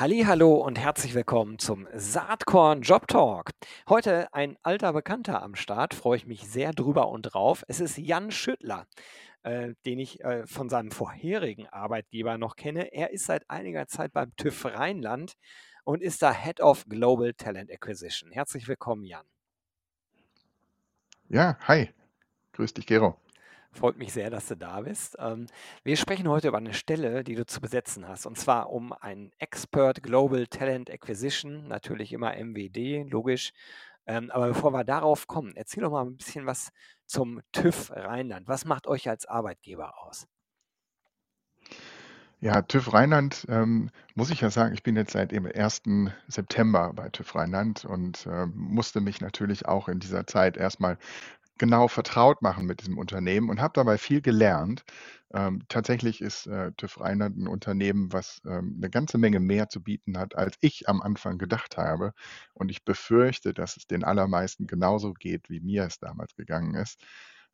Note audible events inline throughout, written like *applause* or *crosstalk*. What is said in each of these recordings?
Hallo und herzlich willkommen zum Saatkorn Job Talk. Heute ein alter Bekannter am Start, freue ich mich sehr drüber und drauf. Es ist Jan Schüttler, äh, den ich äh, von seinem vorherigen Arbeitgeber noch kenne. Er ist seit einiger Zeit beim TÜV Rheinland und ist da Head of Global Talent Acquisition. Herzlich willkommen, Jan. Ja, hi. Grüß dich, Gero. Freut mich sehr, dass du da bist. Ähm, wir sprechen heute über eine Stelle, die du zu besetzen hast, und zwar um einen Expert Global Talent Acquisition, natürlich immer MWD, logisch. Ähm, aber bevor wir darauf kommen, erzähl doch mal ein bisschen was zum TÜV Rheinland. Was macht euch als Arbeitgeber aus? Ja, TÜV Rheinland, ähm, muss ich ja sagen, ich bin jetzt seit dem 1. September bei TÜV Rheinland und äh, musste mich natürlich auch in dieser Zeit erstmal genau vertraut machen mit diesem Unternehmen und habe dabei viel gelernt. Ähm, tatsächlich ist äh, TÜV Rheinland ein Unternehmen, was ähm, eine ganze Menge mehr zu bieten hat, als ich am Anfang gedacht habe. Und ich befürchte, dass es den allermeisten genauso geht, wie mir es damals gegangen ist.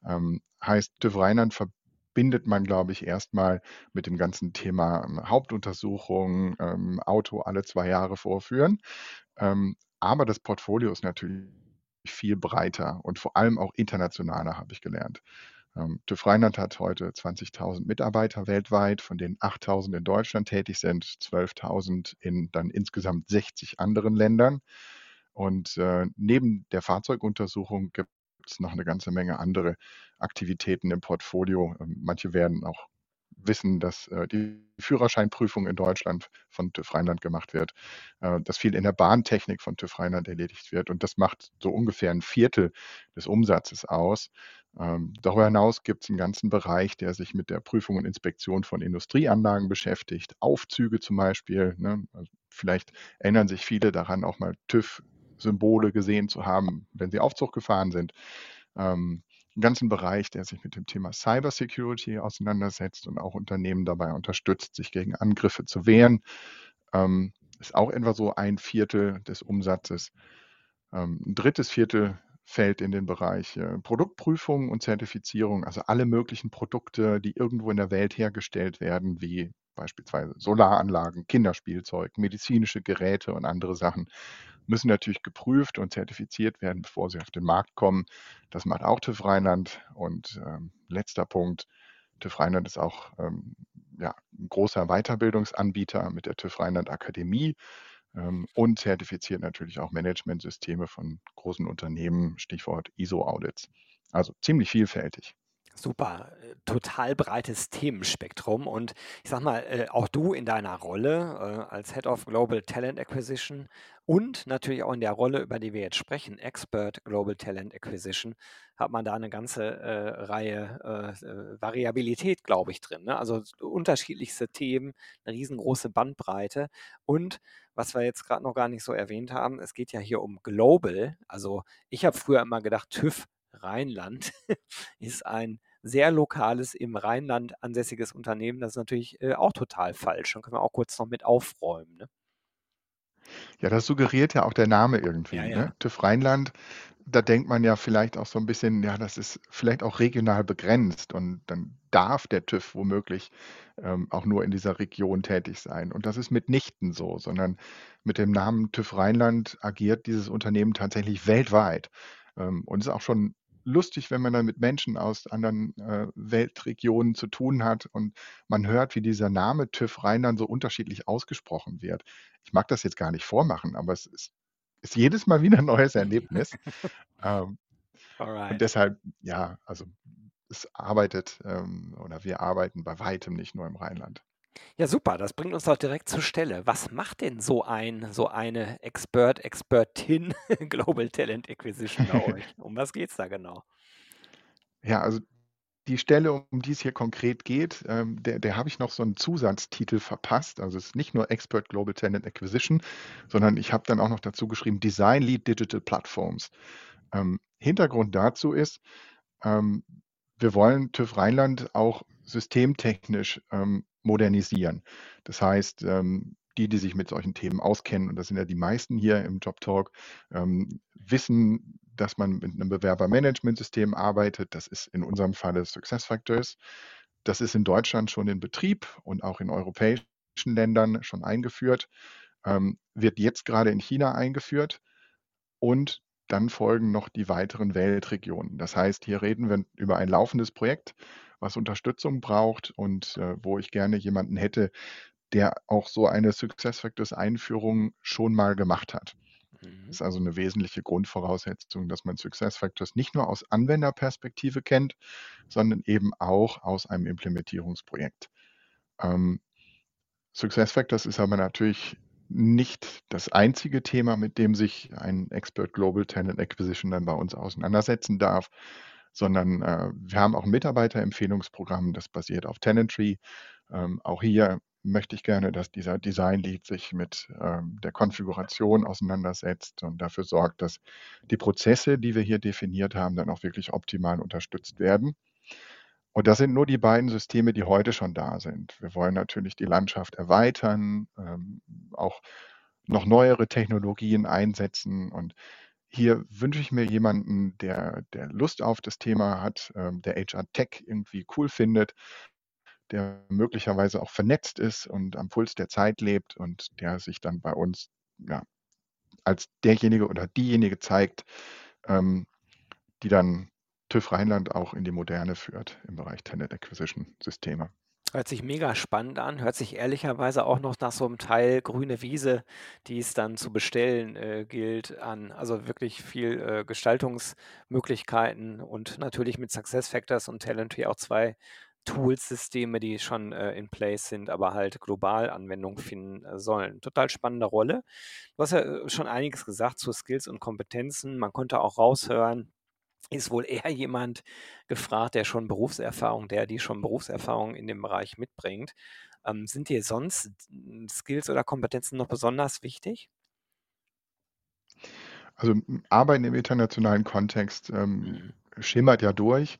Ähm, heißt, TÜV Rheinland verbindet man, glaube ich, erstmal mit dem ganzen Thema ähm, Hauptuntersuchung, ähm, Auto alle zwei Jahre vorführen. Ähm, aber das Portfolio ist natürlich viel breiter und vor allem auch internationaler, habe ich gelernt. Ähm, TÜV Rheinland hat heute 20.000 Mitarbeiter weltweit, von denen 8.000 in Deutschland tätig sind, 12.000 in dann insgesamt 60 anderen Ländern. Und äh, neben der Fahrzeuguntersuchung gibt es noch eine ganze Menge andere Aktivitäten im Portfolio. Ähm, manche werden auch wissen, dass äh, die Führerscheinprüfung in Deutschland von TÜV Rheinland gemacht wird, äh, dass viel in der Bahntechnik von TÜV Rheinland erledigt wird und das macht so ungefähr ein Viertel des Umsatzes aus. Ähm, darüber hinaus gibt es einen ganzen Bereich, der sich mit der Prüfung und Inspektion von Industrieanlagen beschäftigt, Aufzüge zum Beispiel. Ne? Also vielleicht erinnern sich viele daran, auch mal TÜV-Symbole gesehen zu haben, wenn sie Aufzug gefahren sind. Ähm, einen ganzen Bereich, der sich mit dem Thema Cybersecurity auseinandersetzt und auch Unternehmen dabei unterstützt, sich gegen Angriffe zu wehren. Ähm, ist auch etwa so ein Viertel des Umsatzes. Ähm, ein drittes Viertel fällt in den Bereich äh, Produktprüfung und Zertifizierung, also alle möglichen Produkte, die irgendwo in der Welt hergestellt werden, wie beispielsweise Solaranlagen, Kinderspielzeug, medizinische Geräte und andere Sachen, müssen natürlich geprüft und zertifiziert werden, bevor sie auf den Markt kommen. Das macht auch TÜV Rheinland. Und ähm, letzter Punkt, TÜV Rheinland ist auch ähm, ja, ein großer Weiterbildungsanbieter mit der TÜV Rheinland Akademie ähm, und zertifiziert natürlich auch Managementsysteme von großen Unternehmen, Stichwort ISO-Audits. Also ziemlich vielfältig. Super, äh, total breites Themenspektrum und ich sag mal, äh, auch du in deiner Rolle äh, als Head of Global Talent Acquisition und natürlich auch in der Rolle, über die wir jetzt sprechen, Expert Global Talent Acquisition, hat man da eine ganze Reihe Variabilität, glaube ich, drin. Ne? Also unterschiedlichste Themen, eine riesengroße Bandbreite und was wir jetzt gerade noch gar nicht so erwähnt haben, es geht ja hier um Global. Also ich habe früher immer gedacht, TÜV Rheinland *laughs* ist ein sehr lokales, im Rheinland ansässiges Unternehmen. Das ist natürlich äh, auch total falsch. Dann können wir auch kurz noch mit aufräumen. Ne? Ja, das suggeriert ja auch der Name irgendwie. Ja, Ne? ja. TÜV Rheinland, da denkt man ja vielleicht auch so ein bisschen, ja, das ist vielleicht auch regional begrenzt und dann darf der TÜV womöglich ähm, auch nur in dieser Region tätig sein. Und das ist mitnichten so, sondern mit dem Namen TÜV Rheinland agiert dieses Unternehmen tatsächlich weltweit ähm, und ist auch schon lustig, wenn man dann mit Menschen aus anderen äh, Weltregionen zu tun hat und man hört, wie dieser Name TÜV Rheinland so unterschiedlich ausgesprochen wird. Ich mag das jetzt gar nicht vormachen, aber es ist, ist jedes Mal wieder ein neues Erlebnis. ähm, und deshalb, ja, also es arbeitet ähm, oder wir arbeiten bei weitem nicht nur im Rheinland. Ja, super, das bringt uns doch direkt zur Stelle. Was macht denn so ein, so eine Expert, Expertin *laughs* Global Talent Acquisition bei *laughs* euch? Um was geht es da genau? Ja, also die Stelle, um die es hier konkret geht, ähm, der, der habe ich noch so einen Zusatztitel verpasst. Also es ist nicht nur Expert Global Talent Acquisition, sondern ich habe dann auch noch dazu geschrieben Design Lead Digital Platforms. Ähm, Hintergrund dazu ist, ähm, wir wollen TÜV Rheinland auch systemtechnisch ähm, modernisieren. Das heißt, ähm, die, die sich mit solchen Themen auskennen, und das sind ja die meisten hier im Job Talk, ähm, wissen, dass man mit einem Bewerbermanagementsystem arbeitet. Das ist in unserem Falle SuccessFactors. Das ist in Deutschland schon in Betrieb und auch in europäischen Ländern schon eingeführt, ähm, wird jetzt gerade in China eingeführt und dann folgen noch die weiteren Weltregionen. Das heißt, hier reden wir über ein laufendes Projekt, was Unterstützung braucht und äh, wo ich gerne jemanden hätte, der auch so eine SuccessFactors-Einführung schon mal gemacht hat. Mhm. Das ist also eine wesentliche Grundvoraussetzung, dass man SuccessFactors nicht nur aus Anwenderperspektive kennt, sondern eben auch aus einem Implementierungsprojekt. Ähm, SuccessFactors ist aber natürlich nicht das einzige Thema, mit dem sich ein Expert Global Talent Acquisition dann bei uns auseinandersetzen darf, sondern äh, wir haben auch ein Mitarbeiterempfehlungsprogramm, das basiert auf Tenantry. Ähm, auch hier möchte ich gerne, dass dieser Design Lead sich mit ähm, der Konfiguration auseinandersetzt und dafür sorgt, dass die Prozesse, die wir hier definiert haben, dann auch wirklich optimal unterstützt werden. Und das sind nur die beiden Systeme, die heute schon da sind. Wir wollen natürlich die Landschaft erweitern, ähm, auch noch neuere Technologien einsetzen. Und hier wünsche ich mir jemanden, der, der Lust auf das Thema hat, ähm, der HR Tech irgendwie cool findet, der möglicherweise auch vernetzt ist und am Puls der Zeit lebt und der sich dann bei uns ja, als derjenige oder diejenige zeigt, ähm, die dann TÜV Rheinland auch in die Moderne führt im Bereich Tenant Acquisition Systeme. Hört sich mega spannend an, hört sich ehrlicherweise auch noch nach so einem Teil grüne Wiese, die es dann zu bestellen äh, gilt, an. Also wirklich viel äh, Gestaltungsmöglichkeiten und natürlich mit SuccessFactors und Talentry auch zwei Tools-Systeme, die schon äh, in place sind, aber halt global Anwendung finden äh, sollen. Total spannende Rolle. Du hast ja äh, schon einiges gesagt zu Skills und Kompetenzen. Man konnte auch raushören, ist wohl eher jemand gefragt, der schon Berufserfahrung, der die schon Berufserfahrung in dem Bereich mitbringt. Ähm, sind dir sonst Skills oder Kompetenzen noch besonders wichtig? Also Arbeiten im internationalen Kontext ähm, mhm. schimmert ja durch,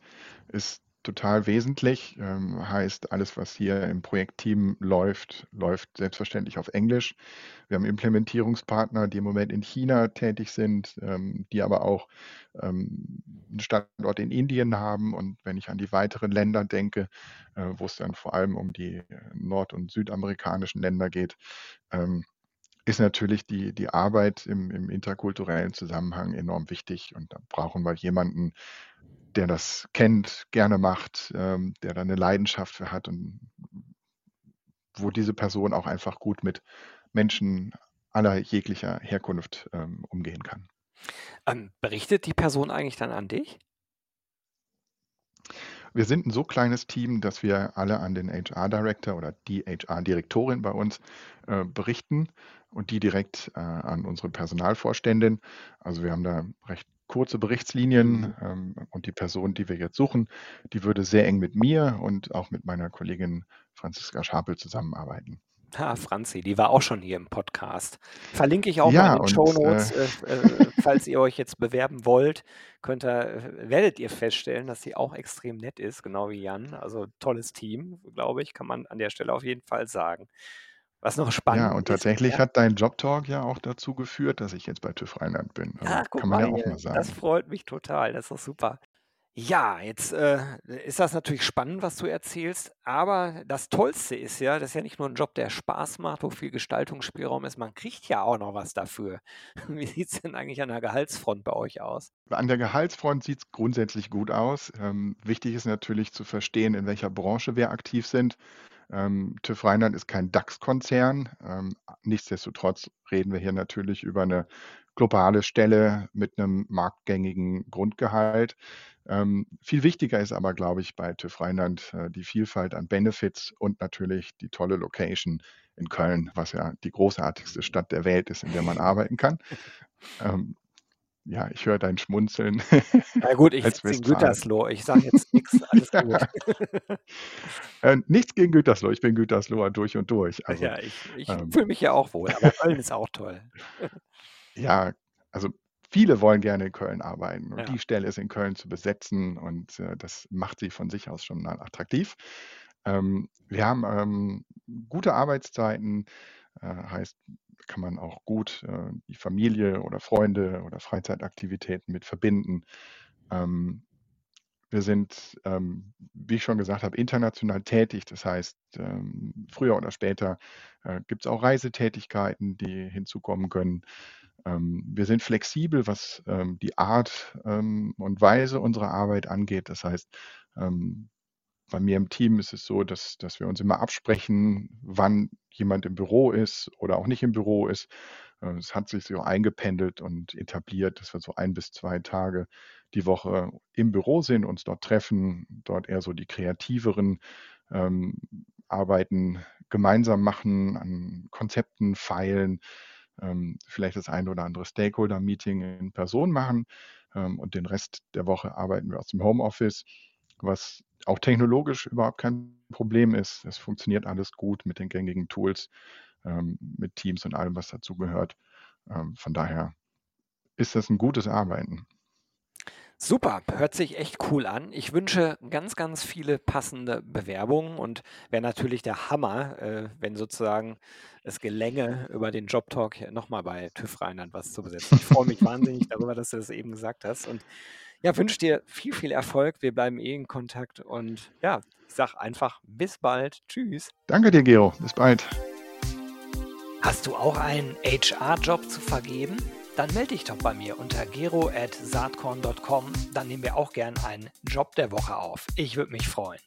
ist total wesentlich. Ähm, heißt, alles, was hier im Projektteam läuft, läuft selbstverständlich auf Englisch. Wir haben Implementierungspartner, die im Moment in China tätig sind, ähm, die aber auch ähm, einen Standort in Indien haben. Und wenn ich an die weiteren Länder denke, äh, wo es dann vor allem um die nord- und südamerikanischen Länder geht, ähm, ist natürlich die, die Arbeit im, im interkulturellen Zusammenhang enorm wichtig. Und da brauchen wir jemanden, der das kennt, gerne macht, ähm, der da eine Leidenschaft für hat und wo diese Person auch einfach gut mit Menschen aller jeglicher Herkunft ähm, umgehen kann. Ähm, berichtet die Person eigentlich dann an dich? Wir sind ein so kleines Team, dass wir alle an den HR Director oder die HR Direktorin bei uns äh, berichten und die direkt äh, an unsere Personalvorständin. Also wir haben da recht kurze Berichtslinien ähm, und die Person, die wir jetzt suchen, die würde sehr eng mit mir und auch mit meiner Kollegin Franziska Schapel zusammenarbeiten. Ah, Franzi, die war auch schon hier im Podcast. Verlinke ich auch ja, mal in den Show Notes. Äh, äh, äh, falls ihr euch jetzt bewerben wollt, könnt ihr, äh, werdet ihr feststellen, dass sie auch extrem nett ist, genau wie Jan. Also tolles Team, glaube ich, kann man an der Stelle auf jeden Fall sagen. Was noch spannend Ja, und tatsächlich ja. hat dein Jobtalk ja auch dazu geführt, dass ich jetzt bei TÜV Rheinland bin. Also guck kann man ja auch mal sagen. das freut mich total. Das ist doch super. Ja, jetzt äh, ist das natürlich spannend, was du erzählst, aber das Tollste ist ja, das ist ja nicht nur ein Job, der Spaß macht, wo viel Gestaltungsspielraum ist, man kriegt ja auch noch was dafür. *laughs* Wie sieht es denn eigentlich an der Gehaltsfront bei euch aus? An der Gehaltsfront sieht es grundsätzlich gut aus. Ähm, wichtig ist natürlich zu verstehen, in welcher Branche wir aktiv sind. Ähm, TÜV Rheinland ist kein DAX-Konzern. Ähm, nichtsdestotrotz reden wir hier natürlich über eine globale Stelle mit einem marktgängigen Grundgehalt. Ähm, viel wichtiger ist aber, glaube ich, bei TÜV Rheinland äh, die Vielfalt an Benefits und natürlich die tolle Location in Köln, was ja die großartigste Stadt der Welt ist, in der man arbeiten kann. *laughs* Ähm, ja, ich höre dein Schmunzeln. Na gut, ich *laughs* sitze in Gütersloh. Ich sage jetzt nichts, *laughs* alles gut. *laughs* äh, nichts gegen Gütersloh. Ich bin Gütersloher durch und durch. Also, ja, ich, ich ähm, fühle mich ja auch wohl, aber Köln ist auch toll. ja, also viele wollen gerne in Köln arbeiten und Ja. die Stelle ist in Köln zu besetzen und äh, das macht sie von sich aus schon mal attraktiv. Ähm, wir haben ähm, gute Arbeitszeiten, heißt, kann man auch gut äh, die Familie oder Freunde oder Freizeitaktivitäten mit verbinden. Ähm, wir sind, ähm, wie ich schon gesagt habe, international tätig. Das heißt, ähm, früher oder später äh, gibt es auch Reisetätigkeiten, die hinzukommen können. Ähm, wir sind flexibel, was ähm, die Art ähm, und Weise unserer Arbeit angeht. Das heißt, bei mir im Team ist es so, dass, dass wir uns immer absprechen, wann jemand im Büro ist oder auch nicht im Büro ist. Äh, Es hat sich so eingependelt und etabliert, dass wir so ein bis zwei Tage die Woche im Büro sind, uns dort treffen, dort eher so die kreativeren ähm, Arbeiten gemeinsam machen, an Konzepten feilen, ähm, vielleicht das eine oder andere Stakeholder-Meeting in Person machen ähm, und den Rest der Woche arbeiten wir aus dem Homeoffice, was auch technologisch überhaupt kein Problem ist. Es funktioniert alles gut mit den gängigen Tools, ähm, mit Teams und allem, was dazugehört. Ähm, von daher ist das ein gutes Arbeiten. Super, hört sich echt cool an. Ich wünsche ganz, ganz viele passende Bewerbungen und wäre natürlich der Hammer, äh, wenn sozusagen es gelänge, über den Jobtalk nochmal bei TÜV Rheinland was zu besetzen. Ich freue mich *laughs* wahnsinnig darüber, dass du das eben gesagt hast und ja, wünsche dir viel, viel Erfolg. Wir bleiben eh in Kontakt und ja, ich sage einfach bis bald. Tschüss. Danke dir, Gero. Bis bald. Hast du auch einen HR-Job zu vergeben? Dann melde dich doch bei mir unter gero.saatkorn.com. Dann nehmen wir auch gern einen Job der Woche auf. Ich würde mich freuen.